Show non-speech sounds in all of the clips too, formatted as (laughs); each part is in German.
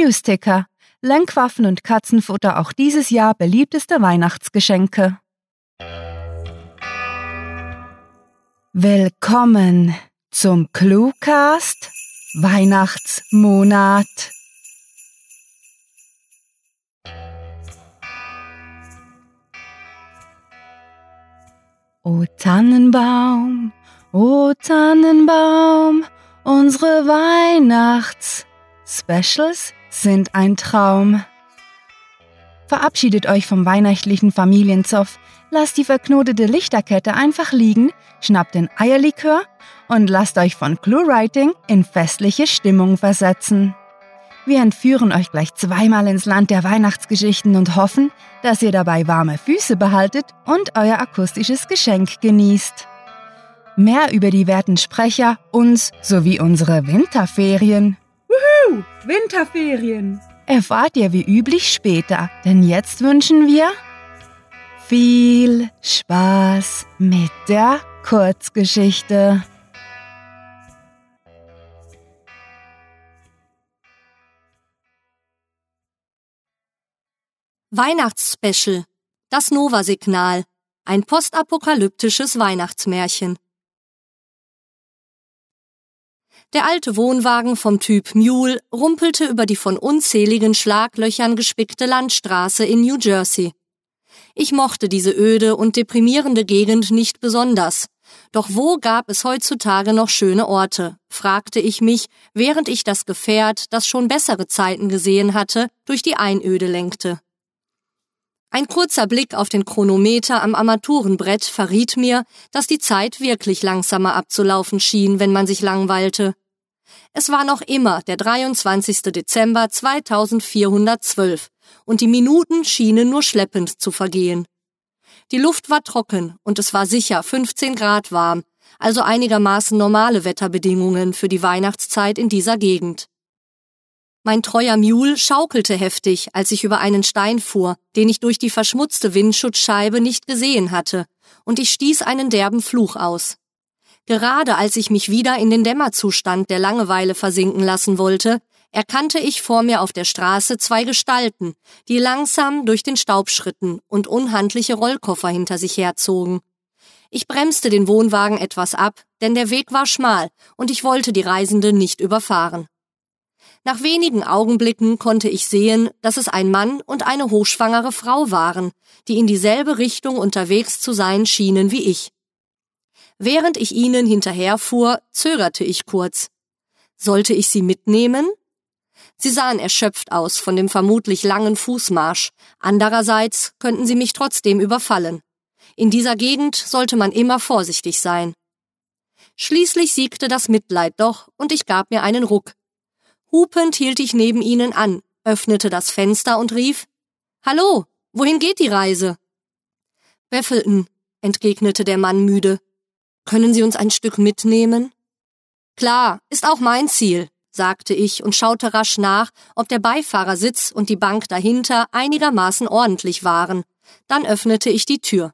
Newsticker. Lenkwaffen und Katzenfutter auch dieses Jahr beliebteste Weihnachtsgeschenke. Willkommen zum Cluecast Weihnachtsmonat. O Tannenbaum, o Tannenbaum, unsere Weihnachts-Specials sind ein Traum. Verabschiedet euch vom weihnachtlichen Familienzoff, lasst die verknotete Lichterkette einfach liegen, schnappt den Eierlikör und lasst euch von ClueWriting in festliche Stimmung versetzen. Wir entführen euch gleich zweimal ins Land der Weihnachtsgeschichten und hoffen, dass ihr dabei warme Füße behaltet und euer akustisches Geschenk genießt. Mehr über die werten Sprecher, uns sowie unsere Winterferien. Wuhu! Winterferien! Erfahrt ihr wie üblich später, denn jetzt wünschen wir viel Spaß mit der Kurzgeschichte. Weihnachtsspecial. Das Nova-Signal. Ein postapokalyptisches Weihnachtsmärchen. Der alte Wohnwagen vom Typ Mule rumpelte über die von unzähligen Schlaglöchern gespickte Landstraße in New Jersey. Ich mochte diese öde und deprimierende Gegend nicht besonders. Doch wo gab es heutzutage noch schöne Orte? fragte ich mich, während ich das Gefährt, das schon bessere Zeiten gesehen hatte, durch die Einöde lenkte. Ein kurzer Blick auf den Chronometer am Armaturenbrett verriet mir, dass die Zeit wirklich langsamer abzulaufen schien, wenn man sich langweilte. Es war noch immer der 23. Dezember 2412 und die Minuten schienen nur schleppend zu vergehen. Die Luft war trocken und es war sicher 15 Grad warm, also einigermaßen normale Wetterbedingungen für die Weihnachtszeit in dieser Gegend. Mein treuer Mule schaukelte heftig, als ich über einen Stein fuhr, den ich durch die verschmutzte Windschutzscheibe nicht gesehen hatte, und ich stieß einen derben Fluch aus. Gerade als ich mich wieder in den Dämmerzustand der Langeweile versinken lassen wollte, erkannte ich vor mir auf der Straße zwei Gestalten, die langsam durch den Staub schritten und unhandliche Rollkoffer hinter sich herzogen. Ich bremste den Wohnwagen etwas ab, denn der Weg war schmal und ich wollte die Reisenden nicht überfahren. Nach wenigen Augenblicken konnte ich sehen, dass es ein Mann und eine hochschwangere Frau waren, die in dieselbe Richtung unterwegs zu sein schienen wie ich. Während ich ihnen hinterherfuhr, zögerte ich kurz. Sollte ich sie mitnehmen? Sie sahen erschöpft aus von dem vermutlich langen Fußmarsch. Andererseits könnten sie mich trotzdem überfallen. In dieser Gegend sollte man immer vorsichtig sein. Schließlich siegte das Mitleid doch, und ich gab mir einen Ruck. Hupend hielt ich neben ihnen an, öffnete das Fenster und rief Hallo, wohin geht die Reise? Beffelton, entgegnete der Mann müde. Können Sie uns ein Stück mitnehmen? Klar, ist auch mein Ziel, sagte ich und schaute rasch nach, ob der Beifahrersitz und die Bank dahinter einigermaßen ordentlich waren. Dann öffnete ich die Tür.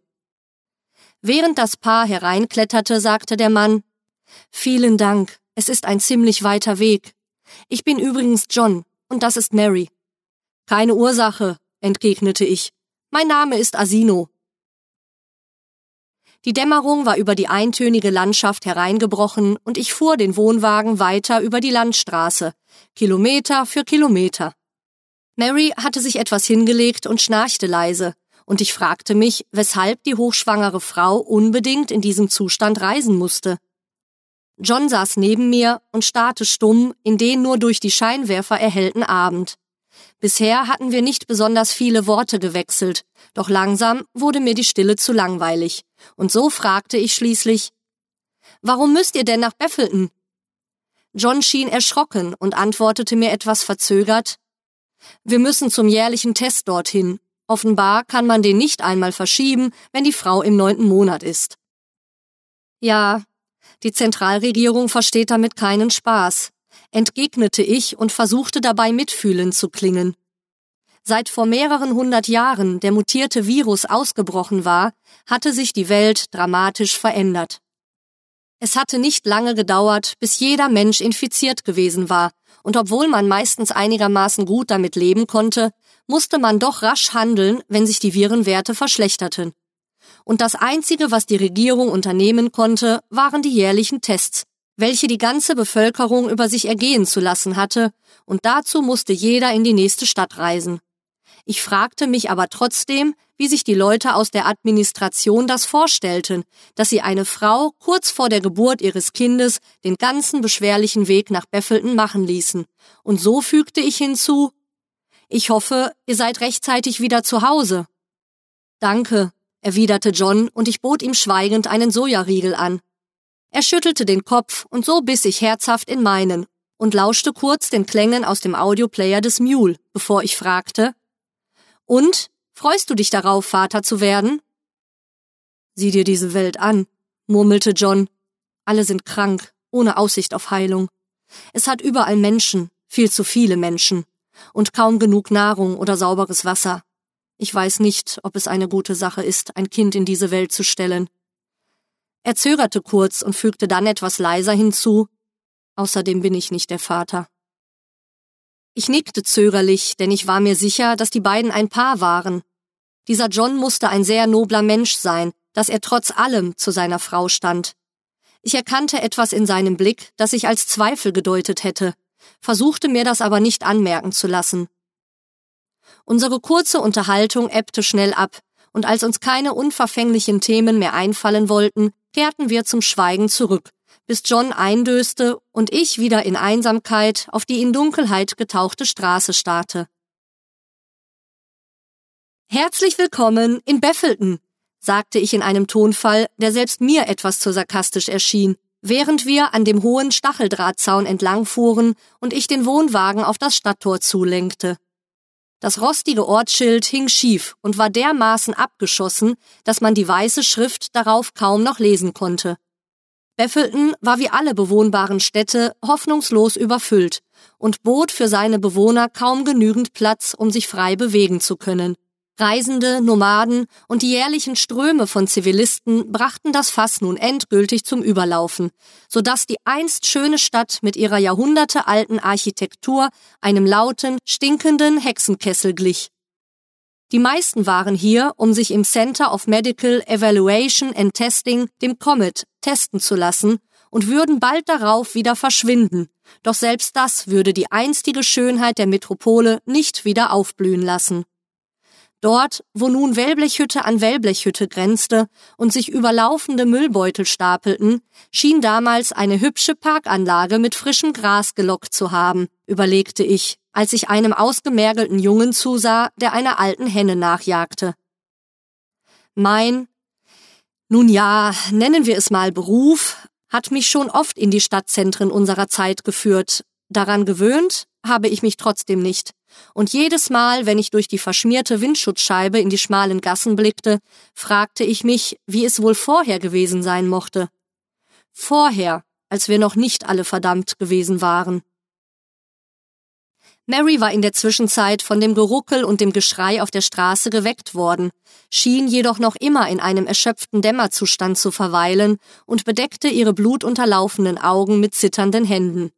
Während das Paar hereinkletterte, sagte der Mann Vielen Dank, es ist ein ziemlich weiter Weg. Ich bin übrigens John, und das ist Mary. Keine Ursache, entgegnete ich. Mein Name ist Asino. Die Dämmerung war über die eintönige Landschaft hereingebrochen und ich fuhr den Wohnwagen weiter über die Landstraße, Kilometer für Kilometer. Mary hatte sich etwas hingelegt und schnarchte leise, und ich fragte mich, weshalb die hochschwangere Frau unbedingt in diesem Zustand reisen musste. John saß neben mir und starrte stumm in den nur durch die Scheinwerfer erhellten Abend. Bisher hatten wir nicht besonders viele Worte gewechselt, doch langsam wurde mir die Stille zu langweilig, und so fragte ich schließlich Warum müsst ihr denn nach Beffelton? John schien erschrocken und antwortete mir etwas verzögert Wir müssen zum jährlichen Test dorthin. Offenbar kann man den nicht einmal verschieben, wenn die Frau im neunten Monat ist. Ja, die Zentralregierung versteht damit keinen Spaß, entgegnete ich und versuchte dabei mitfühlend zu klingen. Seit vor mehreren hundert Jahren der mutierte Virus ausgebrochen war, hatte sich die Welt dramatisch verändert. Es hatte nicht lange gedauert, bis jeder Mensch infiziert gewesen war, und obwohl man meistens einigermaßen gut damit leben konnte, musste man doch rasch handeln, wenn sich die Virenwerte verschlechterten. Und das Einzige, was die Regierung unternehmen konnte, waren die jährlichen Tests, welche die ganze Bevölkerung über sich ergehen zu lassen hatte, und dazu musste jeder in die nächste Stadt reisen. Ich fragte mich aber trotzdem, wie sich die Leute aus der Administration das vorstellten, dass sie eine Frau kurz vor der Geburt ihres Kindes den ganzen beschwerlichen Weg nach Beffelten machen ließen. Und so fügte ich hinzu, ich hoffe, ihr seid rechtzeitig wieder zu Hause. Danke, erwiderte John, und ich bot ihm schweigend einen Sojariegel an. Er schüttelte den Kopf, und so biss ich herzhaft in meinen und lauschte kurz den Klängen aus dem Audioplayer des Mule, bevor ich fragte, und, freust du dich darauf, Vater zu werden? Sieh dir diese Welt an, murmelte John. Alle sind krank, ohne Aussicht auf Heilung. Es hat überall Menschen, viel zu viele Menschen, und kaum genug Nahrung oder sauberes Wasser. Ich weiß nicht, ob es eine gute Sache ist, ein Kind in diese Welt zu stellen. Er zögerte kurz und fügte dann etwas leiser hinzu. Außerdem bin ich nicht der Vater. Ich nickte zögerlich, denn ich war mir sicher, dass die beiden ein Paar waren. Dieser John musste ein sehr nobler Mensch sein, dass er trotz allem zu seiner Frau stand. Ich erkannte etwas in seinem Blick, das ich als Zweifel gedeutet hätte, versuchte mir das aber nicht anmerken zu lassen. Unsere kurze Unterhaltung ebbte schnell ab, und als uns keine unverfänglichen Themen mehr einfallen wollten, kehrten wir zum Schweigen zurück, bis John eindöste und ich wieder in Einsamkeit auf die in Dunkelheit getauchte Straße starrte. Herzlich willkommen in Beffelton, sagte ich in einem Tonfall, der selbst mir etwas zu sarkastisch erschien, während wir an dem hohen Stacheldrahtzaun entlangfuhren und ich den Wohnwagen auf das Stadttor zulenkte. Das rostige Ortsschild hing schief und war dermaßen abgeschossen, dass man die weiße Schrift darauf kaum noch lesen konnte. Beffelton war wie alle bewohnbaren Städte hoffnungslos überfüllt und bot für seine Bewohner kaum genügend Platz, um sich frei bewegen zu können. Reisende, Nomaden und die jährlichen Ströme von Zivilisten brachten das Fass nun endgültig zum Überlaufen, so dass die einst schöne Stadt mit ihrer jahrhundertealten Architektur einem lauten, stinkenden Hexenkessel glich. Die meisten waren hier, um sich im Center of Medical Evaluation and Testing, dem COMET, testen zu lassen und würden bald darauf wieder verschwinden. Doch selbst das würde die einstige Schönheit der Metropole nicht wieder aufblühen lassen. Dort, wo nun Wellblechhütte an Wellblechhütte grenzte und sich überlaufende Müllbeutel stapelten, schien damals eine hübsche Parkanlage mit frischem Gras gelockt zu haben, überlegte ich, als ich einem ausgemergelten Jungen zusah, der einer alten Henne nachjagte. Mein, nun ja, nennen wir es mal Beruf, hat mich schon oft in die Stadtzentren unserer Zeit geführt. Daran gewöhnt habe ich mich trotzdem nicht. Und jedes Mal, wenn ich durch die verschmierte Windschutzscheibe in die schmalen Gassen blickte, fragte ich mich, wie es wohl vorher gewesen sein mochte. Vorher, als wir noch nicht alle verdammt gewesen waren. Mary war in der Zwischenzeit von dem Geruckel und dem Geschrei auf der Straße geweckt worden, schien jedoch noch immer in einem erschöpften Dämmerzustand zu verweilen und bedeckte ihre blutunterlaufenden Augen mit zitternden Händen.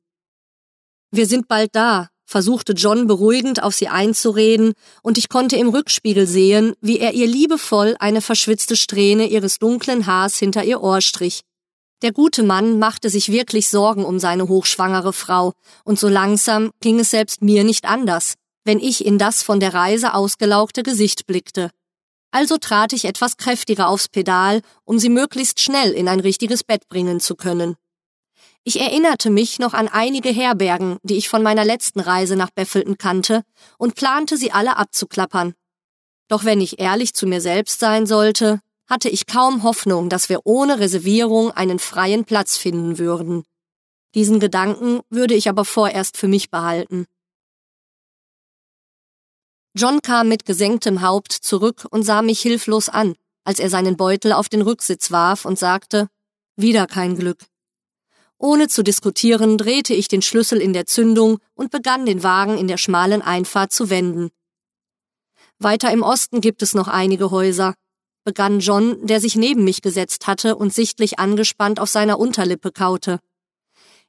Wir sind bald da, versuchte John beruhigend auf sie einzureden, und ich konnte im Rückspiegel sehen, wie er ihr liebevoll eine verschwitzte Strähne ihres dunklen Haars hinter ihr Ohr strich. Der gute Mann machte sich wirklich Sorgen um seine hochschwangere Frau, und so langsam ging es selbst mir nicht anders, wenn ich in das von der Reise ausgelaugte Gesicht blickte. Also trat ich etwas kräftiger aufs Pedal, um sie möglichst schnell in ein richtiges Bett bringen zu können. Ich erinnerte mich noch an einige Herbergen, die ich von meiner letzten Reise nach Beffelton kannte, und plante sie alle abzuklappern. Doch wenn ich ehrlich zu mir selbst sein sollte, hatte ich kaum Hoffnung, dass wir ohne Reservierung einen freien Platz finden würden. Diesen Gedanken würde ich aber vorerst für mich behalten. John kam mit gesenktem Haupt zurück und sah mich hilflos an, als er seinen Beutel auf den Rücksitz warf und sagte, wieder kein Glück. Ohne zu diskutieren drehte ich den Schlüssel in der Zündung und begann den Wagen in der schmalen Einfahrt zu wenden. Weiter im Osten gibt es noch einige Häuser, begann John, der sich neben mich gesetzt hatte und sichtlich angespannt auf seiner Unterlippe kaute.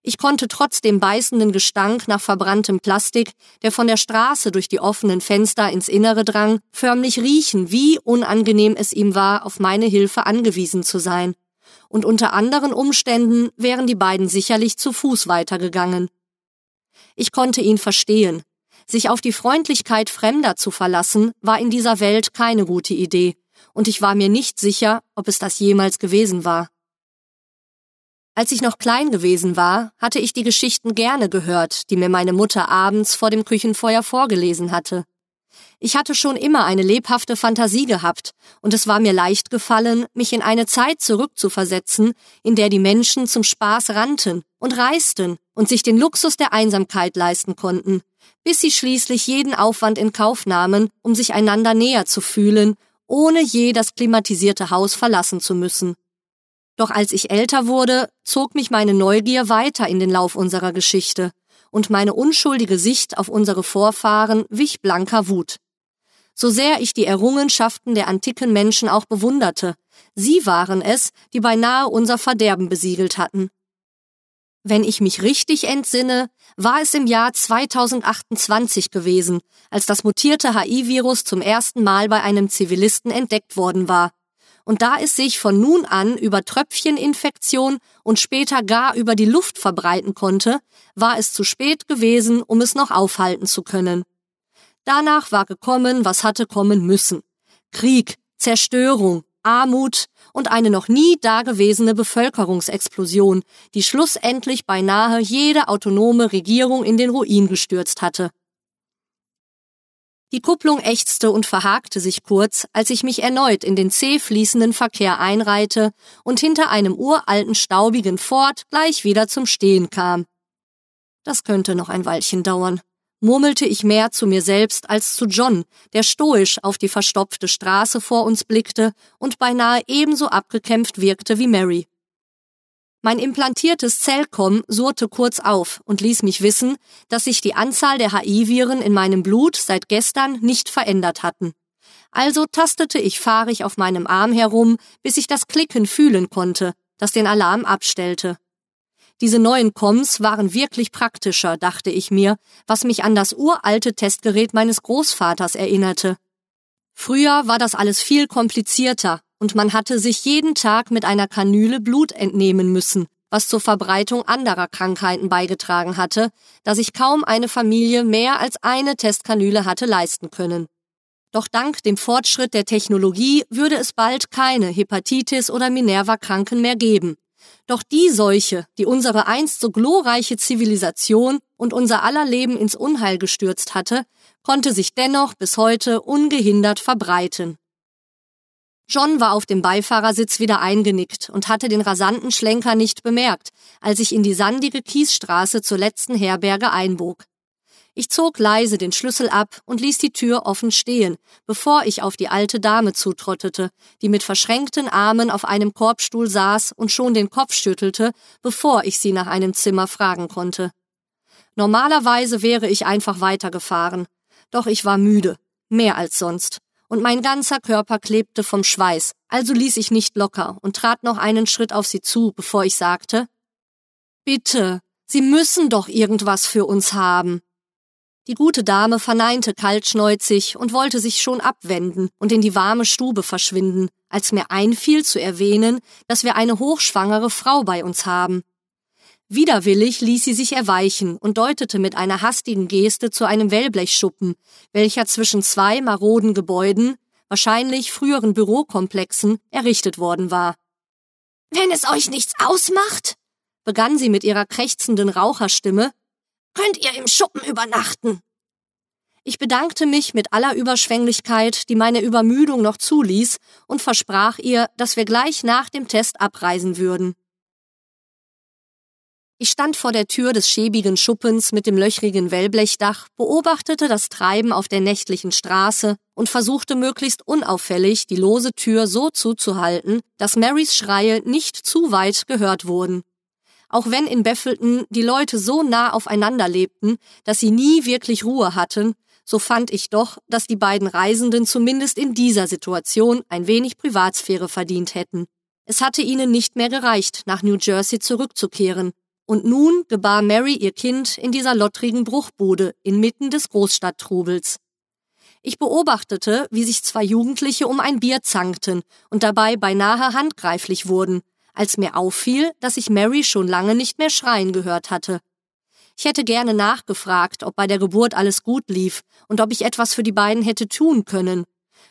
Ich konnte trotz dem beißenden Gestank nach verbranntem Plastik, der von der Straße durch die offenen Fenster ins Innere drang, förmlich riechen, wie unangenehm es ihm war, auf meine Hilfe angewiesen zu sein. Und unter anderen Umständen wären die beiden sicherlich zu Fuß weitergegangen. Ich konnte ihn verstehen. Sich auf die Freundlichkeit Fremder zu verlassen, war in dieser Welt keine gute Idee, und ich war mir nicht sicher, ob es das jemals gewesen war. Als ich noch klein gewesen war, hatte ich die Geschichten gerne gehört, die mir meine Mutter abends vor dem Küchenfeuer vorgelesen hatte. Ich hatte schon immer eine lebhafte Fantasie gehabt, und es war mir leicht gefallen, mich in eine Zeit zurückzuversetzen, in der die Menschen zum Spaß rannten und reisten und sich den Luxus der Einsamkeit leisten konnten, bis sie schließlich jeden Aufwand in Kauf nahmen, um sich einander näher zu fühlen, ohne je das klimatisierte Haus verlassen zu müssen. Doch als ich älter wurde, zog mich meine Neugier weiter in den Lauf unserer Geschichte, und meine unschuldige Sicht auf unsere Vorfahren wich blanker Wut. So sehr ich die Errungenschaften der antiken Menschen auch bewunderte, sie waren es, die beinahe unser Verderben besiegelt hatten. Wenn ich mich richtig entsinne, war es im Jahr 2028 gewesen, als das mutierte HIV-Virus zum ersten Mal bei einem Zivilisten entdeckt worden war und da es sich von nun an über Tröpfcheninfektion und später gar über die Luft verbreiten konnte, war es zu spät gewesen, um es noch aufhalten zu können. Danach war gekommen, was hatte kommen müssen. Krieg, Zerstörung, Armut und eine noch nie dagewesene Bevölkerungsexplosion, die schlussendlich beinahe jede autonome Regierung in den Ruin gestürzt hatte. Die Kupplung ächzte und verhakte sich kurz, als ich mich erneut in den zäh fließenden Verkehr einreihte und hinter einem uralten staubigen Ford gleich wieder zum Stehen kam. Das könnte noch ein Weilchen dauern, murmelte ich mehr zu mir selbst als zu John, der stoisch auf die verstopfte Straße vor uns blickte und beinahe ebenso abgekämpft wirkte wie Mary. Mein implantiertes Zellcom surrte kurz auf und ließ mich wissen, dass sich die Anzahl der HI-Viren in meinem Blut seit gestern nicht verändert hatten. Also tastete ich fahrig auf meinem Arm herum, bis ich das Klicken fühlen konnte, das den Alarm abstellte. Diese neuen Coms waren wirklich praktischer, dachte ich mir, was mich an das uralte Testgerät meines Großvaters erinnerte. Früher war das alles viel komplizierter und man hatte sich jeden Tag mit einer Kanüle Blut entnehmen müssen, was zur Verbreitung anderer Krankheiten beigetragen hatte, da sich kaum eine Familie mehr als eine Testkanüle hatte leisten können. Doch dank dem Fortschritt der Technologie würde es bald keine Hepatitis oder Minerva-Kranken mehr geben. Doch die Seuche, die unsere einst so glorreiche Zivilisation und unser aller Leben ins Unheil gestürzt hatte, konnte sich dennoch bis heute ungehindert verbreiten. John war auf dem Beifahrersitz wieder eingenickt und hatte den rasanten Schlenker nicht bemerkt, als ich in die sandige Kiesstraße zur letzten Herberge einbog. Ich zog leise den Schlüssel ab und ließ die Tür offen stehen, bevor ich auf die alte Dame zutrottete, die mit verschränkten Armen auf einem Korbstuhl saß und schon den Kopf schüttelte, bevor ich sie nach einem Zimmer fragen konnte. Normalerweise wäre ich einfach weitergefahren, doch ich war müde, mehr als sonst und mein ganzer Körper klebte vom Schweiß, also ließ ich nicht locker und trat noch einen Schritt auf sie zu, bevor ich sagte Bitte, Sie müssen doch irgendwas für uns haben. Die gute Dame verneinte kaltschneuzig und wollte sich schon abwenden und in die warme Stube verschwinden, als mir einfiel zu erwähnen, dass wir eine hochschwangere Frau bei uns haben. Widerwillig ließ sie sich erweichen und deutete mit einer hastigen Geste zu einem Wellblechschuppen, welcher zwischen zwei maroden Gebäuden, wahrscheinlich früheren Bürokomplexen, errichtet worden war. Wenn es euch nichts ausmacht, begann sie mit ihrer krächzenden Raucherstimme, könnt ihr im Schuppen übernachten. Ich bedankte mich mit aller Überschwänglichkeit, die meine Übermüdung noch zuließ, und versprach ihr, dass wir gleich nach dem Test abreisen würden. Ich stand vor der Tür des schäbigen Schuppens mit dem löchrigen Wellblechdach, beobachtete das Treiben auf der nächtlichen Straße und versuchte möglichst unauffällig die lose Tür so zuzuhalten, dass Marys Schreie nicht zu weit gehört wurden. Auch wenn in Beffelton die Leute so nah aufeinander lebten, dass sie nie wirklich Ruhe hatten, so fand ich doch, dass die beiden Reisenden zumindest in dieser Situation ein wenig Privatsphäre verdient hätten. Es hatte ihnen nicht mehr gereicht, nach New Jersey zurückzukehren, und nun gebar Mary ihr Kind in dieser lottrigen Bruchbude inmitten des Großstadttrubels. Ich beobachtete, wie sich zwei Jugendliche um ein Bier zankten und dabei beinahe handgreiflich wurden, als mir auffiel, dass ich Mary schon lange nicht mehr schreien gehört hatte. Ich hätte gerne nachgefragt, ob bei der Geburt alles gut lief und ob ich etwas für die beiden hätte tun können,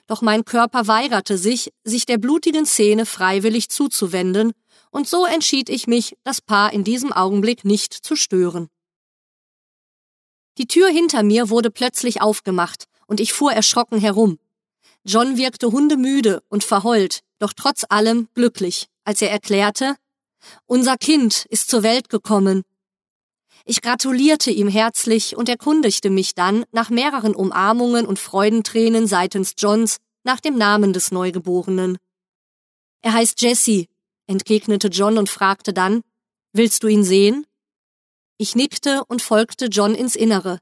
doch mein Körper weigerte sich, sich der blutigen Szene freiwillig zuzuwenden, und so entschied ich mich, das Paar in diesem Augenblick nicht zu stören. Die Tür hinter mir wurde plötzlich aufgemacht, und ich fuhr erschrocken herum. John wirkte hundemüde und verheult, doch trotz allem glücklich, als er erklärte, Unser Kind ist zur Welt gekommen. Ich gratulierte ihm herzlich und erkundigte mich dann, nach mehreren Umarmungen und Freudentränen seitens Johns, nach dem Namen des Neugeborenen. Er heißt Jesse, entgegnete John und fragte dann, Willst du ihn sehen? Ich nickte und folgte John ins Innere.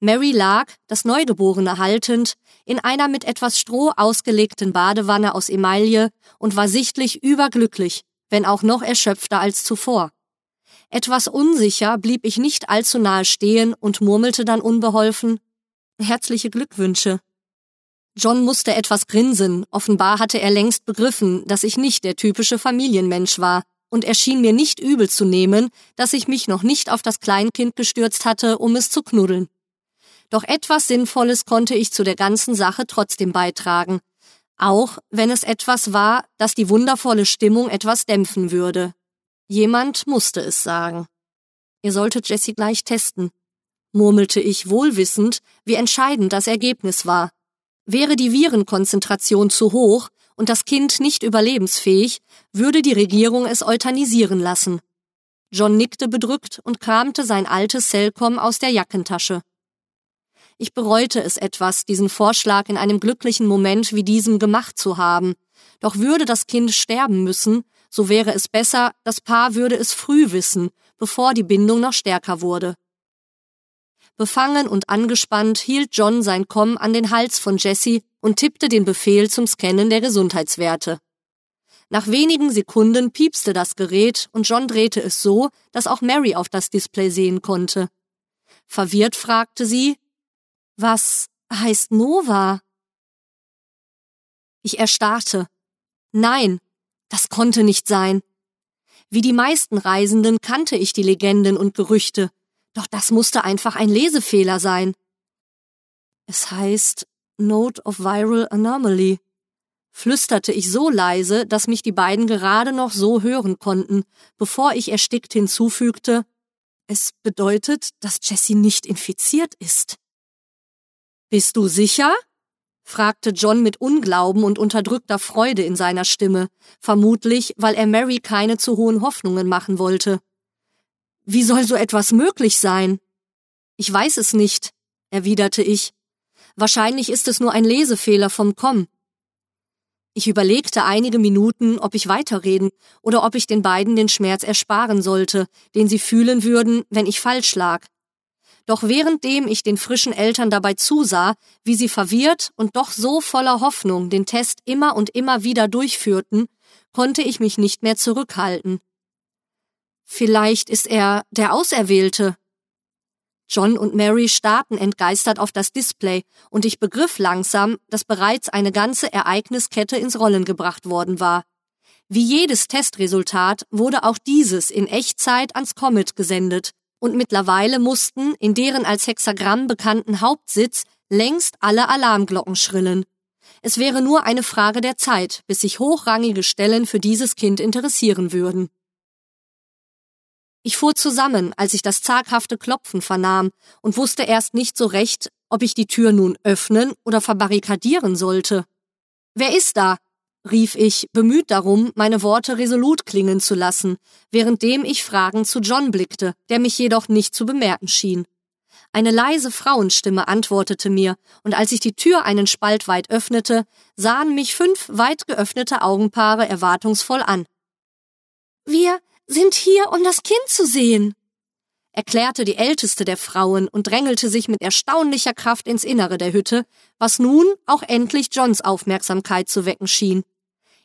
Mary lag, das Neugeborene haltend, in einer mit etwas Stroh ausgelegten Badewanne aus Emaille und war sichtlich überglücklich, wenn auch noch erschöpfter als zuvor. Etwas unsicher blieb ich nicht allzu nahe stehen und murmelte dann unbeholfen Herzliche Glückwünsche. John musste etwas grinsen, offenbar hatte er längst begriffen, dass ich nicht der typische Familienmensch war, und er schien mir nicht übel zu nehmen, dass ich mich noch nicht auf das Kleinkind gestürzt hatte, um es zu knuddeln. Doch etwas Sinnvolles konnte ich zu der ganzen Sache trotzdem beitragen, auch wenn es etwas war, das die wundervolle Stimmung etwas dämpfen würde. Jemand musste es sagen. Ihr solltet Jessie gleich testen, murmelte ich wohlwissend, wie entscheidend das Ergebnis war. Wäre die Virenkonzentration zu hoch und das Kind nicht überlebensfähig, würde die Regierung es euthanisieren lassen. John nickte bedrückt und kramte sein altes Cellcom aus der Jackentasche. Ich bereute es etwas, diesen Vorschlag in einem glücklichen Moment wie diesem gemacht zu haben. Doch würde das Kind sterben müssen, so wäre es besser, das Paar würde es früh wissen, bevor die Bindung noch stärker wurde. Befangen und angespannt hielt John sein Komm an den Hals von Jesse und tippte den Befehl zum Scannen der Gesundheitswerte. Nach wenigen Sekunden piepste das Gerät und John drehte es so, dass auch Mary auf das Display sehen konnte. Verwirrt fragte sie, was heißt Nova? Ich erstarrte. Nein, das konnte nicht sein. Wie die meisten Reisenden kannte ich die Legenden und Gerüchte, doch das musste einfach ein Lesefehler sein. Es heißt Note of Viral Anomaly, flüsterte ich so leise, dass mich die beiden gerade noch so hören konnten, bevor ich erstickt hinzufügte, es bedeutet, dass Jessie nicht infiziert ist. Bist du sicher? fragte John mit Unglauben und unterdrückter Freude in seiner Stimme, vermutlich, weil er Mary keine zu hohen Hoffnungen machen wollte. Wie soll so etwas möglich sein? Ich weiß es nicht, erwiderte ich. Wahrscheinlich ist es nur ein Lesefehler vom Com. Ich überlegte einige Minuten, ob ich weiterreden oder ob ich den beiden den Schmerz ersparen sollte, den sie fühlen würden, wenn ich falsch lag. Doch währenddem ich den frischen Eltern dabei zusah, wie sie verwirrt und doch so voller Hoffnung den Test immer und immer wieder durchführten, konnte ich mich nicht mehr zurückhalten. Vielleicht ist er der Auserwählte. John und Mary starrten entgeistert auf das Display, und ich begriff langsam, dass bereits eine ganze Ereigniskette ins Rollen gebracht worden war. Wie jedes Testresultat wurde auch dieses in Echtzeit ans Comet gesendet, und mittlerweile mussten in deren als Hexagramm bekannten Hauptsitz längst alle Alarmglocken schrillen. Es wäre nur eine Frage der Zeit, bis sich hochrangige Stellen für dieses Kind interessieren würden. Ich fuhr zusammen, als ich das zaghafte Klopfen vernahm und wusste erst nicht so recht, ob ich die Tür nun öffnen oder verbarrikadieren sollte. Wer ist da? rief ich, bemüht darum, meine Worte resolut klingen zu lassen, währenddem ich fragend zu John blickte, der mich jedoch nicht zu bemerken schien. Eine leise Frauenstimme antwortete mir, und als ich die Tür einen Spalt weit öffnete, sahen mich fünf weit geöffnete Augenpaare erwartungsvoll an. Wir sind hier, um das Kind zu sehen, erklärte die älteste der Frauen und drängelte sich mit erstaunlicher Kraft ins Innere der Hütte, was nun auch endlich Johns Aufmerksamkeit zu wecken schien.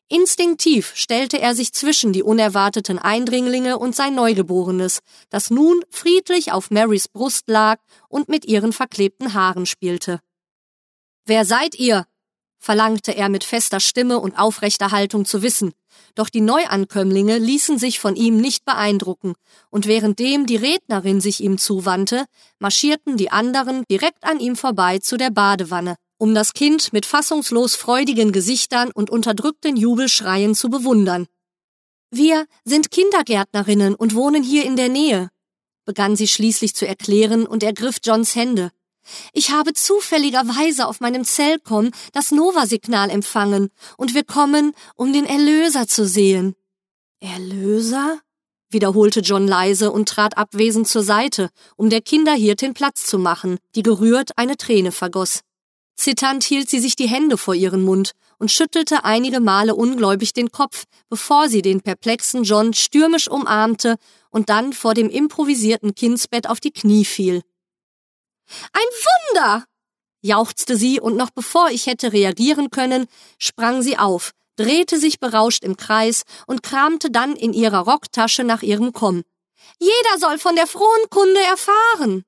Instinktiv stellte er sich zwischen die unerwarteten Eindringlinge und sein Neugeborenes, das nun friedlich auf Marys Brust lag und mit ihren verklebten Haaren spielte. Wer seid ihr? Verlangte er mit fester Stimme und aufrechter Haltung zu wissen, doch die Neuankömmlinge ließen sich von ihm nicht beeindrucken, und währenddem die Rednerin sich ihm zuwandte, marschierten die anderen direkt an ihm vorbei zu der Badewanne um das Kind mit fassungslos freudigen Gesichtern und unterdrückten Jubelschreien zu bewundern. Wir sind Kindergärtnerinnen und wohnen hier in der Nähe, begann sie schließlich zu erklären und ergriff Johns Hände. Ich habe zufälligerweise auf meinem Zellcom das Nova-Signal empfangen und wir kommen, um den Erlöser zu sehen. Erlöser? wiederholte John leise und trat abwesend zur Seite, um der Kinderhirtin Platz zu machen, die gerührt eine Träne vergoss. Zitternd hielt sie sich die Hände vor ihren Mund und schüttelte einige Male ungläubig den Kopf, bevor sie den perplexen John stürmisch umarmte und dann vor dem improvisierten Kindsbett auf die Knie fiel. Wunder! jauchzte sie, und noch bevor ich hätte reagieren können, sprang sie auf, drehte sich berauscht im Kreis und kramte dann in ihrer Rocktasche nach ihrem Komm. Jeder soll von der frohen Kunde erfahren.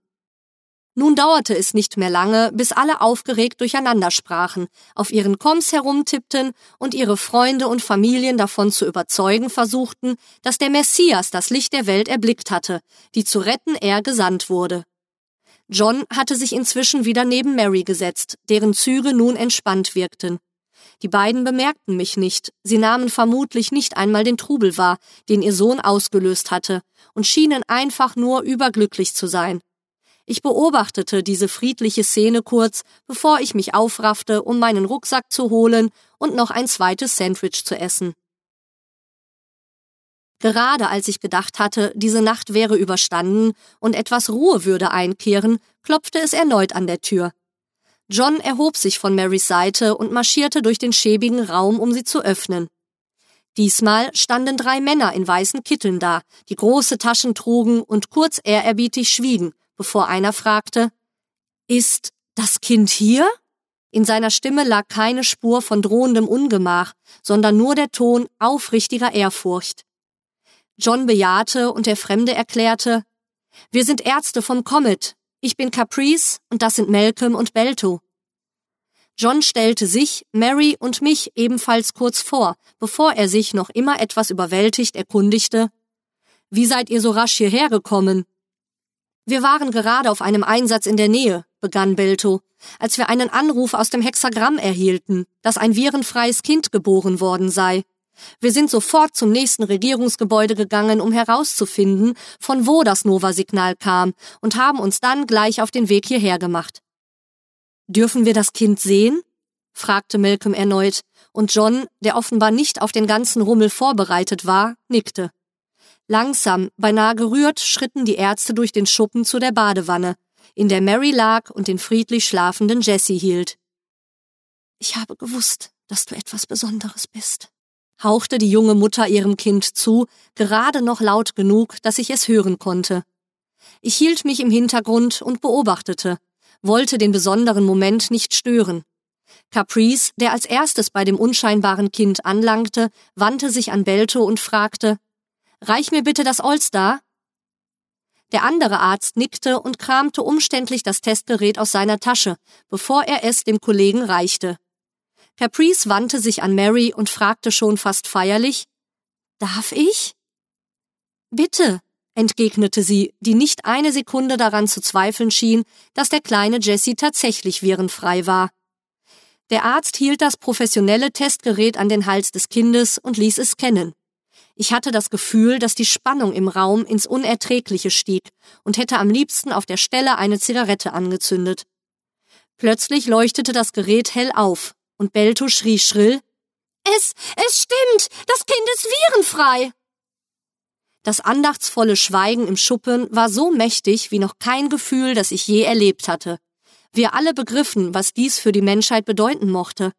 Nun dauerte es nicht mehr lange, bis alle aufgeregt durcheinander sprachen, auf ihren Koms herumtippten und ihre Freunde und Familien davon zu überzeugen versuchten, dass der Messias das Licht der Welt erblickt hatte, die zu retten er gesandt wurde. John hatte sich inzwischen wieder neben Mary gesetzt, deren Züge nun entspannt wirkten. Die beiden bemerkten mich nicht, sie nahmen vermutlich nicht einmal den Trubel wahr, den ihr Sohn ausgelöst hatte, und schienen einfach nur überglücklich zu sein. Ich beobachtete diese friedliche Szene kurz, bevor ich mich aufraffte, um meinen Rucksack zu holen und noch ein zweites Sandwich zu essen. Gerade als ich gedacht hatte, diese Nacht wäre überstanden und etwas Ruhe würde einkehren, klopfte es erneut an der Tür. John erhob sich von Marys Seite und marschierte durch den schäbigen Raum, um sie zu öffnen. Diesmal standen drei Männer in weißen Kitteln da, die große Taschen trugen und kurz ehrerbietig schwiegen, bevor einer fragte, Ist das Kind hier? In seiner Stimme lag keine Spur von drohendem Ungemach, sondern nur der Ton aufrichtiger Ehrfurcht. John bejahte und der Fremde erklärte, Wir sind Ärzte vom Comet. Ich bin Caprice und das sind Malcolm und Belto. John stellte sich, Mary und mich ebenfalls kurz vor, bevor er sich noch immer etwas überwältigt erkundigte. Wie seid ihr so rasch hierher gekommen? Wir waren gerade auf einem Einsatz in der Nähe, begann Belto, als wir einen Anruf aus dem Hexagramm erhielten, dass ein virenfreies Kind geboren worden sei. Wir sind sofort zum nächsten Regierungsgebäude gegangen, um herauszufinden, von wo das Nova-Signal kam, und haben uns dann gleich auf den Weg hierher gemacht. Dürfen wir das Kind sehen? fragte Malcolm erneut, und John, der offenbar nicht auf den ganzen Rummel vorbereitet war, nickte. Langsam, beinahe gerührt, schritten die Ärzte durch den Schuppen zu der Badewanne, in der Mary lag und den friedlich schlafenden Jesse hielt. Ich habe gewusst, dass du etwas Besonderes bist, hauchte die junge Mutter ihrem Kind zu, gerade noch laut genug, dass ich es hören konnte. Ich hielt mich im Hintergrund und beobachtete, wollte den besonderen Moment nicht stören. Caprice, der als erstes bei dem unscheinbaren Kind anlangte, wandte sich an Belto und fragte, Reich mir bitte das All-Star. Der andere Arzt nickte und kramte umständlich das Testgerät aus seiner Tasche, bevor er es dem Kollegen reichte. Caprice wandte sich an Mary und fragte schon fast feierlich, Darf ich? Bitte, entgegnete sie, die nicht eine Sekunde daran zu zweifeln schien, dass der kleine Jesse tatsächlich virenfrei war. Der Arzt hielt das professionelle Testgerät an den Hals des Kindes und ließ es scannen. Ich hatte das Gefühl, dass die Spannung im Raum ins Unerträgliche stieg und hätte am liebsten auf der Stelle eine Zigarette angezündet. Plötzlich leuchtete das Gerät hell auf und Belto schrie schrill Es, es stimmt, das Kind ist virenfrei. Das andachtsvolle Schweigen im Schuppen war so mächtig wie noch kein Gefühl, das ich je erlebt hatte. Wir alle begriffen, was dies für die Menschheit bedeuten mochte.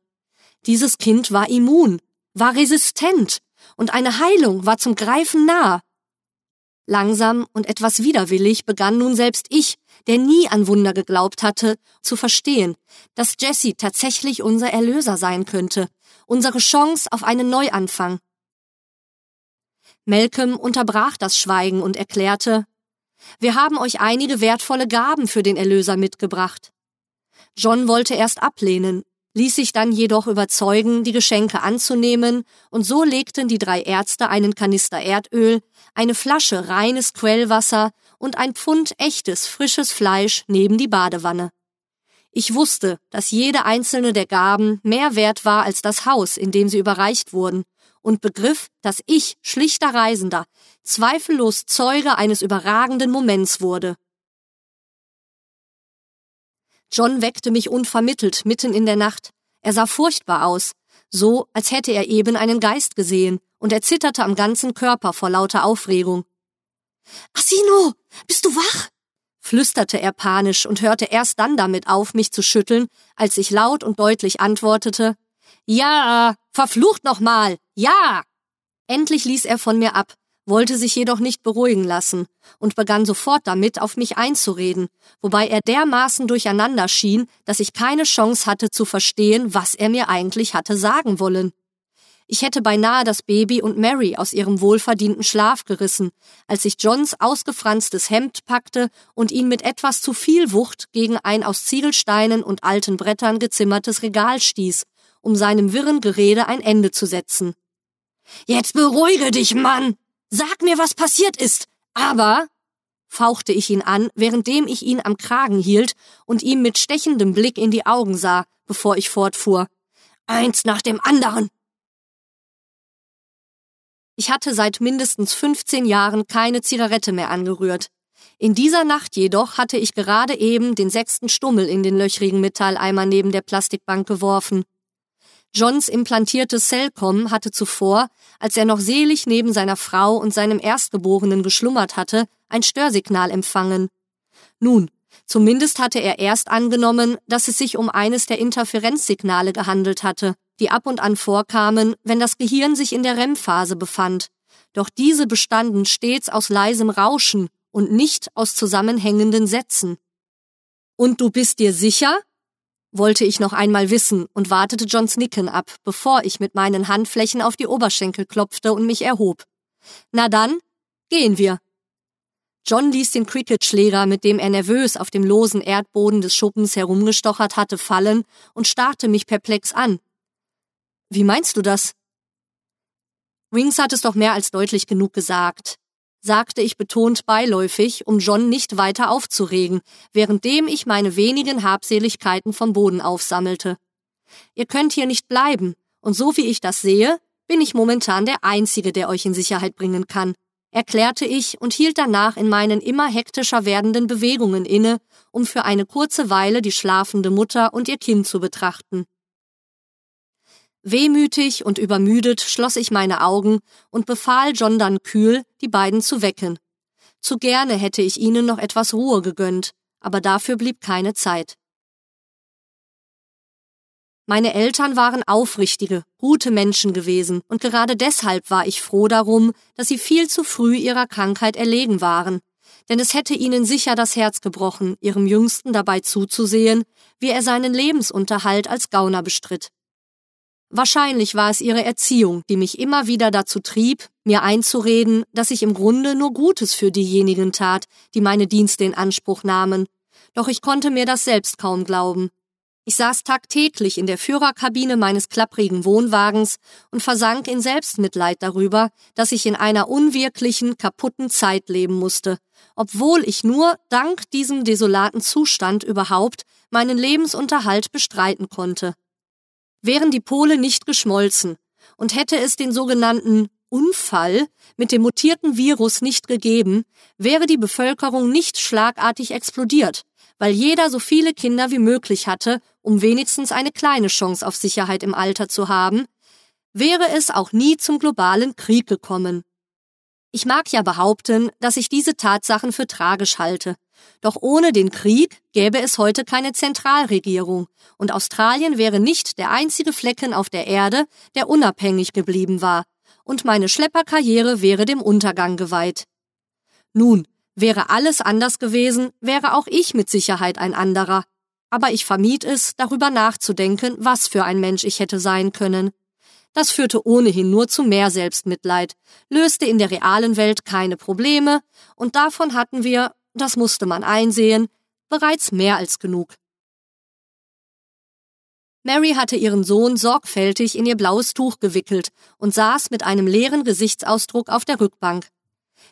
Dieses Kind war immun, war resistent, und eine Heilung war zum Greifen nah. Langsam und etwas widerwillig begann nun selbst ich, der nie an Wunder geglaubt hatte, zu verstehen, dass Jesse tatsächlich unser Erlöser sein könnte, unsere Chance auf einen Neuanfang. Malcolm unterbrach das Schweigen und erklärte, wir haben euch einige wertvolle Gaben für den Erlöser mitgebracht. John wollte erst ablehnen, ließ sich dann jedoch überzeugen, die Geschenke anzunehmen, und so legten die drei Ärzte einen Kanister Erdöl, eine Flasche reines Quellwasser und ein Pfund echtes, frisches Fleisch neben die Badewanne. Ich wusste, dass jede einzelne der Gaben mehr wert war als das Haus, in dem sie überreicht wurden, und begriff, dass ich, schlichter Reisender, zweifellos Zeuge eines überragenden Moments wurde. John weckte mich unvermittelt mitten in der Nacht. Er sah furchtbar aus, so als hätte er eben einen Geist gesehen, und er zitterte am ganzen Körper vor lauter Aufregung. Asino, bist du wach? flüsterte er panisch und hörte erst dann damit auf, mich zu schütteln, als ich laut und deutlich antwortete Ja, verflucht nochmal, ja. Endlich ließ er von mir ab, wollte sich jedoch nicht beruhigen lassen und begann sofort damit, auf mich einzureden, wobei er dermaßen durcheinander schien, dass ich keine Chance hatte zu verstehen, was er mir eigentlich hatte sagen wollen. Ich hätte beinahe das Baby und Mary aus ihrem wohlverdienten Schlaf gerissen, als ich Johns ausgefranstes Hemd packte und ihn mit etwas zu viel Wucht gegen ein aus Ziegelsteinen und alten Brettern gezimmertes Regal stieß, um seinem wirren Gerede ein Ende zu setzen. Jetzt beruhige dich, Mann! Sag mir, was passiert ist. Aber, fauchte ich ihn an, währenddem ich ihn am Kragen hielt und ihm mit stechendem Blick in die Augen sah, bevor ich fortfuhr. Eins nach dem anderen. Ich hatte seit mindestens 15 Jahren keine Zigarette mehr angerührt. In dieser Nacht jedoch hatte ich gerade eben den sechsten Stummel in den löchrigen Metalleimer neben der Plastikbank geworfen. Johns implantiertes Cellcom hatte zuvor, als er noch selig neben seiner Frau und seinem Erstgeborenen geschlummert hatte, ein Störsignal empfangen. Nun, zumindest hatte er erst angenommen, dass es sich um eines der Interferenzsignale gehandelt hatte, die ab und an vorkamen, wenn das Gehirn sich in der REM-Phase befand. Doch diese bestanden stets aus leisem Rauschen und nicht aus zusammenhängenden Sätzen. Und du bist dir sicher? Wollte ich noch einmal wissen und wartete Johns Nicken ab, bevor ich mit meinen Handflächen auf die Oberschenkel klopfte und mich erhob. Na dann, gehen wir. John ließ den Cricketschläger, mit dem er nervös auf dem losen Erdboden des Schuppens herumgestochert hatte, fallen und starrte mich perplex an. Wie meinst du das? Wings hat es doch mehr als deutlich genug gesagt sagte ich betont beiläufig, um John nicht weiter aufzuregen, währenddem ich meine wenigen Habseligkeiten vom Boden aufsammelte. Ihr könnt hier nicht bleiben, und so wie ich das sehe, bin ich momentan der Einzige, der euch in Sicherheit bringen kann, erklärte ich und hielt danach in meinen immer hektischer werdenden Bewegungen inne, um für eine kurze Weile die schlafende Mutter und ihr Kind zu betrachten. Wehmütig und übermüdet schloss ich meine Augen und befahl John dann kühl, die beiden zu wecken. Zu gerne hätte ich ihnen noch etwas Ruhe gegönnt, aber dafür blieb keine Zeit. Meine Eltern waren aufrichtige, gute Menschen gewesen, und gerade deshalb war ich froh darum, dass sie viel zu früh ihrer Krankheit erlegen waren, denn es hätte ihnen sicher das Herz gebrochen, ihrem Jüngsten dabei zuzusehen, wie er seinen Lebensunterhalt als Gauner bestritt. Wahrscheinlich war es ihre Erziehung, die mich immer wieder dazu trieb, mir einzureden, dass ich im Grunde nur Gutes für diejenigen tat, die meine Dienste in Anspruch nahmen. Doch ich konnte mir das selbst kaum glauben. Ich saß tagtäglich in der Führerkabine meines klapprigen Wohnwagens und versank in Selbstmitleid darüber, dass ich in einer unwirklichen, kaputten Zeit leben musste, obwohl ich nur dank diesem desolaten Zustand überhaupt meinen Lebensunterhalt bestreiten konnte. Wären die Pole nicht geschmolzen und hätte es den sogenannten Unfall mit dem mutierten Virus nicht gegeben, wäre die Bevölkerung nicht schlagartig explodiert, weil jeder so viele Kinder wie möglich hatte, um wenigstens eine kleine Chance auf Sicherheit im Alter zu haben, wäre es auch nie zum globalen Krieg gekommen. Ich mag ja behaupten, dass ich diese Tatsachen für tragisch halte, doch ohne den Krieg gäbe es heute keine Zentralregierung und Australien wäre nicht der einzige Flecken auf der Erde, der unabhängig geblieben war, und meine Schlepperkarriere wäre dem Untergang geweiht. Nun, wäre alles anders gewesen, wäre auch ich mit Sicherheit ein anderer. Aber ich vermied es, darüber nachzudenken, was für ein Mensch ich hätte sein können. Das führte ohnehin nur zu mehr Selbstmitleid, löste in der realen Welt keine Probleme, und davon hatten wir, das musste man einsehen, bereits mehr als genug. Mary hatte ihren Sohn sorgfältig in ihr blaues Tuch gewickelt und saß mit einem leeren Gesichtsausdruck auf der Rückbank.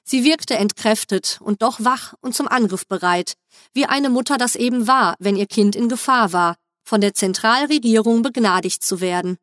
Sie wirkte entkräftet und doch wach und zum Angriff bereit, wie eine Mutter das eben war, wenn ihr Kind in Gefahr war, von der Zentralregierung begnadigt zu werden.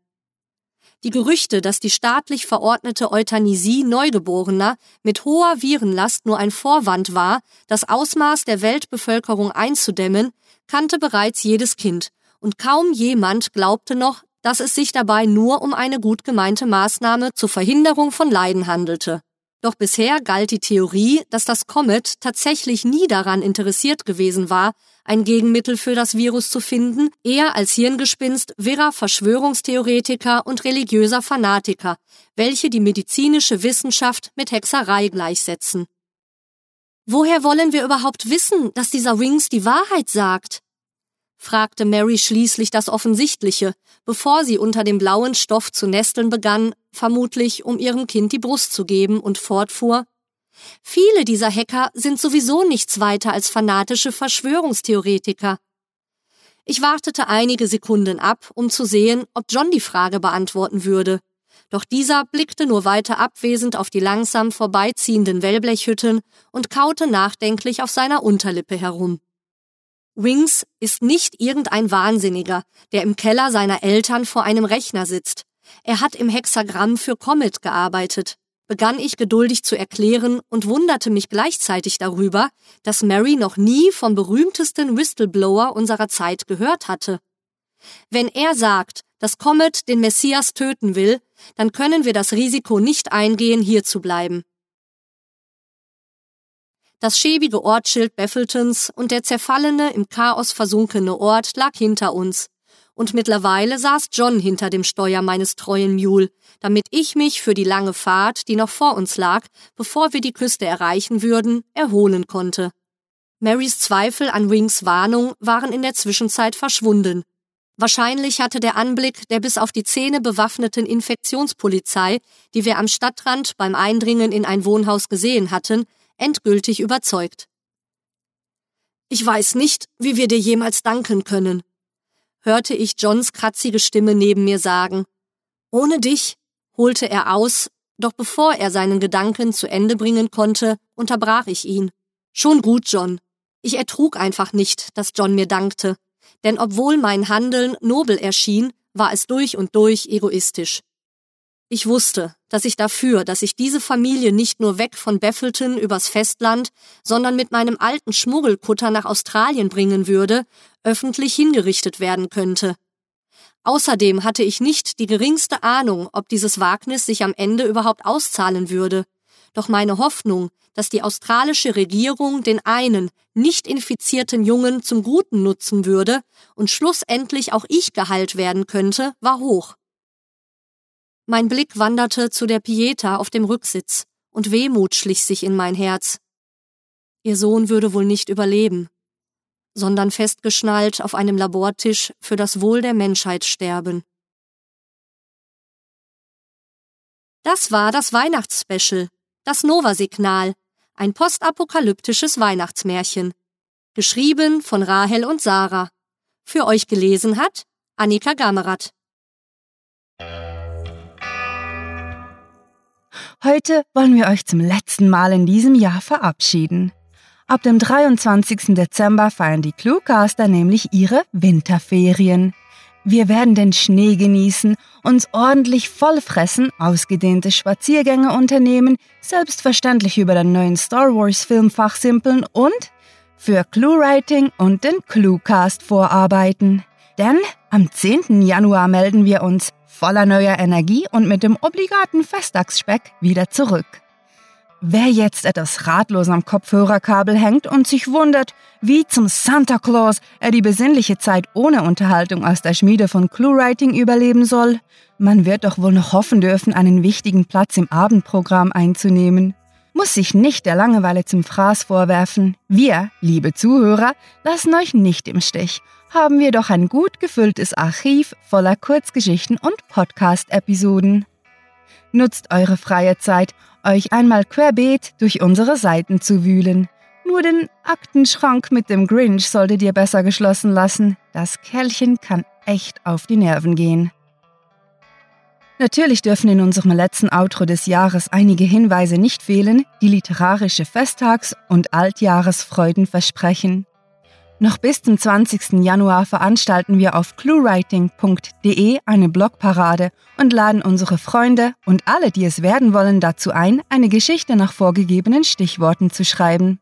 Die Gerüchte, dass die staatlich verordnete Euthanasie Neugeborener mit hoher Virenlast nur ein Vorwand war, das Ausmaß der Weltbevölkerung einzudämmen, kannte bereits jedes Kind, und kaum jemand glaubte noch, dass es sich dabei nur um eine gut gemeinte Maßnahme zur Verhinderung von Leiden handelte. Doch bisher galt die Theorie, dass das Comet tatsächlich nie daran interessiert gewesen war, ein Gegenmittel für das Virus zu finden, eher als Hirngespinst wirrer Verschwörungstheoretiker und religiöser Fanatiker, welche die medizinische Wissenschaft mit Hexerei gleichsetzen. Woher wollen wir überhaupt wissen, dass dieser Wings die Wahrheit sagt? fragte Mary schließlich das Offensichtliche, bevor sie unter dem blauen Stoff zu nesteln begann, vermutlich um ihrem Kind die Brust zu geben, und fortfuhr Viele dieser Hacker sind sowieso nichts weiter als fanatische Verschwörungstheoretiker. Ich wartete einige Sekunden ab, um zu sehen, ob John die Frage beantworten würde. Doch dieser blickte nur weiter abwesend auf die langsam vorbeiziehenden Wellblechhütten und kaute nachdenklich auf seiner Unterlippe herum. Wings ist nicht irgendein Wahnsinniger, der im Keller seiner Eltern vor einem Rechner sitzt. Er hat im Hexagramm für Comet gearbeitet, begann ich geduldig zu erklären und wunderte mich gleichzeitig darüber, dass Mary noch nie vom berühmtesten Whistleblower unserer Zeit gehört hatte. Wenn er sagt, dass Comet den Messias töten will, dann können wir das Risiko nicht eingehen, hier zu bleiben. Das schäbige Ortsschild Baffletons und der zerfallene, im Chaos versunkene Ort lag hinter uns. Und mittlerweile saß John hinter dem Steuer meines treuen Mule, damit ich mich für die lange Fahrt, die noch vor uns lag, bevor wir die Küste erreichen würden, erholen konnte. Marys Zweifel an Wings Warnung waren in der Zwischenzeit verschwunden. Wahrscheinlich hatte der Anblick der bis auf die Zähne bewaffneten Infektionspolizei, die wir am Stadtrand beim Eindringen in ein Wohnhaus gesehen hatten, endgültig überzeugt. Ich weiß nicht, wie wir dir jemals danken können, hörte ich Johns kratzige Stimme neben mir sagen. Ohne dich, holte er aus, doch bevor er seinen Gedanken zu Ende bringen konnte, unterbrach ich ihn. Schon gut, John. Ich ertrug einfach nicht, dass John mir dankte, denn obwohl mein Handeln nobel erschien, war es durch und durch egoistisch. Ich wusste, dass ich dafür, dass ich diese Familie nicht nur weg von Baffleton übers Festland, sondern mit meinem alten Schmuggelkutter nach Australien bringen würde, öffentlich hingerichtet werden könnte. Außerdem hatte ich nicht die geringste Ahnung, ob dieses Wagnis sich am Ende überhaupt auszahlen würde. Doch meine Hoffnung, dass die australische Regierung den einen, nicht infizierten Jungen zum Guten nutzen würde und schlussendlich auch ich geheilt werden könnte, war hoch. Mein Blick wanderte zu der Pieta auf dem Rücksitz, und Wehmut schlich sich in mein Herz. Ihr Sohn würde wohl nicht überleben, sondern festgeschnallt auf einem Labortisch für das Wohl der Menschheit sterben. Das war das Weihnachtsspecial, das Nova-Signal, ein postapokalyptisches Weihnachtsmärchen. Geschrieben von Rahel und Sarah. Für euch gelesen hat Annika Gamerath. Heute wollen wir euch zum letzten Mal in diesem Jahr verabschieden. Ab dem 23. Dezember feiern die Cluecaster nämlich ihre Winterferien. Wir werden den Schnee genießen, uns ordentlich vollfressen, ausgedehnte Spaziergänge unternehmen, selbstverständlich über den neuen Star Wars Film fachsimpeln und für Clue-Writing und den Cluecast vorarbeiten. Denn am 10. Januar melden wir uns voller neuer Energie und mit dem obligaten Festtagsspeck wieder zurück. Wer jetzt etwas ratlos am Kopfhörerkabel hängt und sich wundert, wie zum Santa Claus er die besinnliche Zeit ohne Unterhaltung aus der Schmiede von ClueWriting überleben soll, man wird doch wohl noch hoffen dürfen, einen wichtigen Platz im Abendprogramm einzunehmen. Muss sich nicht der Langeweile zum Fraß vorwerfen. Wir, liebe Zuhörer, lassen euch nicht im Stich. Haben wir doch ein gut gefülltes Archiv voller Kurzgeschichten und Podcast-Episoden. Nutzt eure freie Zeit, euch einmal querbeet durch unsere Seiten zu wühlen. Nur den Aktenschrank mit dem Grinch solltet ihr besser geschlossen lassen. Das Kerlchen kann echt auf die Nerven gehen. Natürlich dürfen in unserem letzten Outro des Jahres einige Hinweise nicht fehlen, die literarische Festtags- und Altjahresfreuden versprechen. Noch bis zum 20. Januar veranstalten wir auf cluewriting.de eine Blogparade und laden unsere Freunde und alle, die es werden wollen, dazu ein, eine Geschichte nach vorgegebenen Stichworten zu schreiben.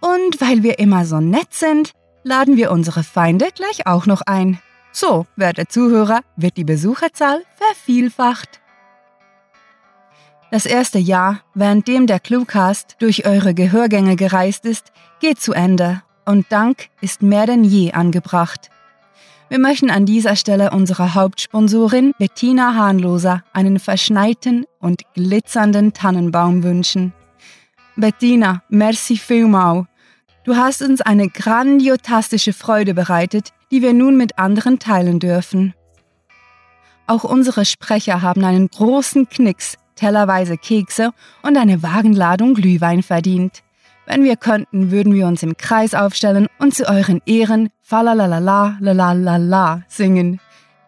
Und weil wir immer so nett sind, laden wir unsere Feinde gleich auch noch ein. So, werte Zuhörer, wird die Besucherzahl vervielfacht. Das erste Jahr, währenddem der Cluecast durch eure Gehörgänge gereist ist, geht zu Ende und Dank ist mehr denn je angebracht. Wir möchten an dieser Stelle unserer Hauptsponsorin Bettina Hahnloser einen verschneiten und glitzernden Tannenbaum wünschen. Bettina, merci vielmals. Du hast uns eine grandiotastische Freude bereitet, die wir nun mit anderen teilen dürfen. Auch unsere Sprecher haben einen großen Knicks, tellerweise Kekse und eine Wagenladung Glühwein verdient. Wenn wir könnten, würden wir uns im Kreis aufstellen und zu euren Ehren Falalalala, lalalala singen.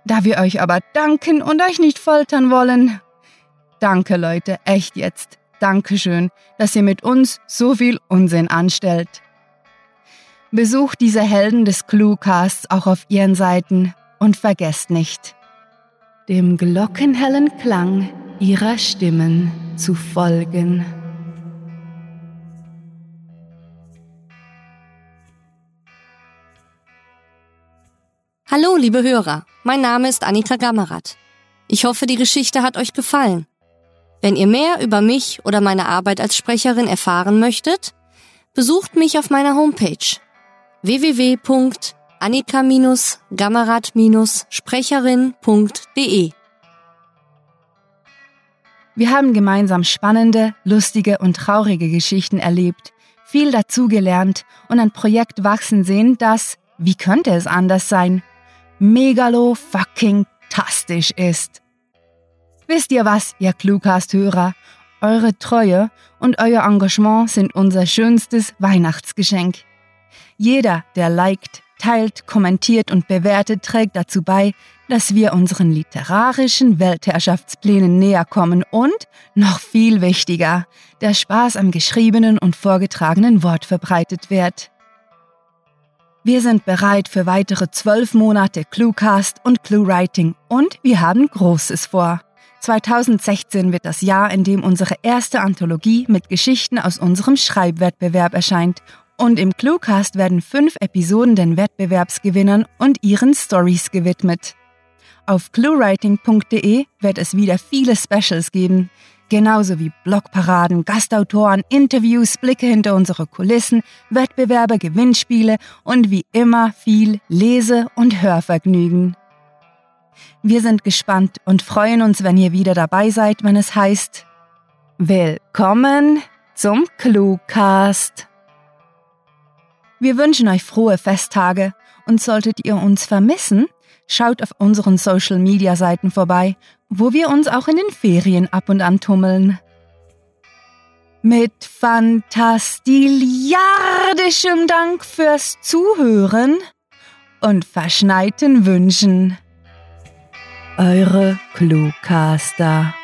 Da wir euch aber danken und euch nicht foltern wollen. Danke, Leute, echt jetzt. Dankeschön, dass ihr mit uns so viel Unsinn anstellt. Besucht diese Helden des Cluecasts auch auf ihren Seiten und vergesst nicht, dem glockenhellen Klang ihrer Stimmen zu folgen. Hallo, liebe Hörer, mein Name ist Annika Gammerath. Ich hoffe, die Geschichte hat euch gefallen. Wenn ihr mehr über mich oder meine Arbeit als Sprecherin erfahren möchtet, besucht mich auf meiner Homepage www.annika-gammerath-sprecherin.de. Wir haben gemeinsam spannende, lustige und traurige Geschichten erlebt, viel dazugelernt und ein Projekt wachsen sehen, das, wie könnte es anders sein, megalo fucking tastisch ist. Wisst ihr was, ihr Cluecast-Hörer? Eure Treue und euer Engagement sind unser schönstes Weihnachtsgeschenk. Jeder, der liked, teilt, kommentiert und bewertet, trägt dazu bei, dass wir unseren literarischen Weltherrschaftsplänen näher kommen und, noch viel wichtiger, der Spaß am geschriebenen und vorgetragenen Wort verbreitet wird. Wir sind bereit für weitere zwölf Monate Cluecast und Cluewriting und wir haben Großes vor. 2016 wird das Jahr, in dem unsere erste Anthologie mit Geschichten aus unserem Schreibwettbewerb erscheint und im Cluecast werden fünf Episoden den Wettbewerbsgewinnern und ihren Stories gewidmet. Auf cluewriting.de wird es wieder viele Specials geben, genauso wie Blogparaden, Gastautoren, Interviews, Blicke hinter unsere Kulissen, Wettbewerbe, Gewinnspiele und wie immer viel Lese- und Hörvergnügen. Wir sind gespannt und freuen uns, wenn ihr wieder dabei seid, wenn es heißt Willkommen zum Cluecast. Wir wünschen euch frohe Festtage und solltet ihr uns vermissen, schaut auf unseren Social Media Seiten vorbei, wo wir uns auch in den Ferien ab und an tummeln. Mit fantastiliardischem Dank fürs Zuhören und verschneiten Wünschen. Eure Cluecaster.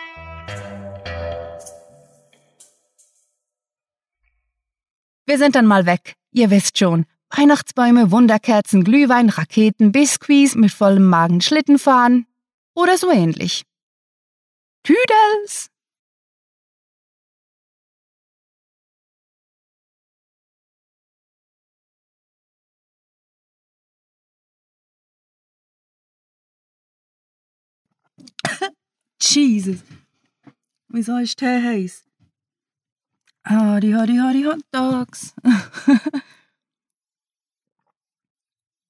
Wir sind dann mal weg. Ihr wisst schon, Weihnachtsbäume, Wunderkerzen, Glühwein, Raketen, Biscuits mit vollem Magen Schlitten fahren oder so ähnlich. Tüdels! (coughs) Jesus. Wieso ist Tee heiß? Hotty, hotty, hotty hot dogs. (laughs)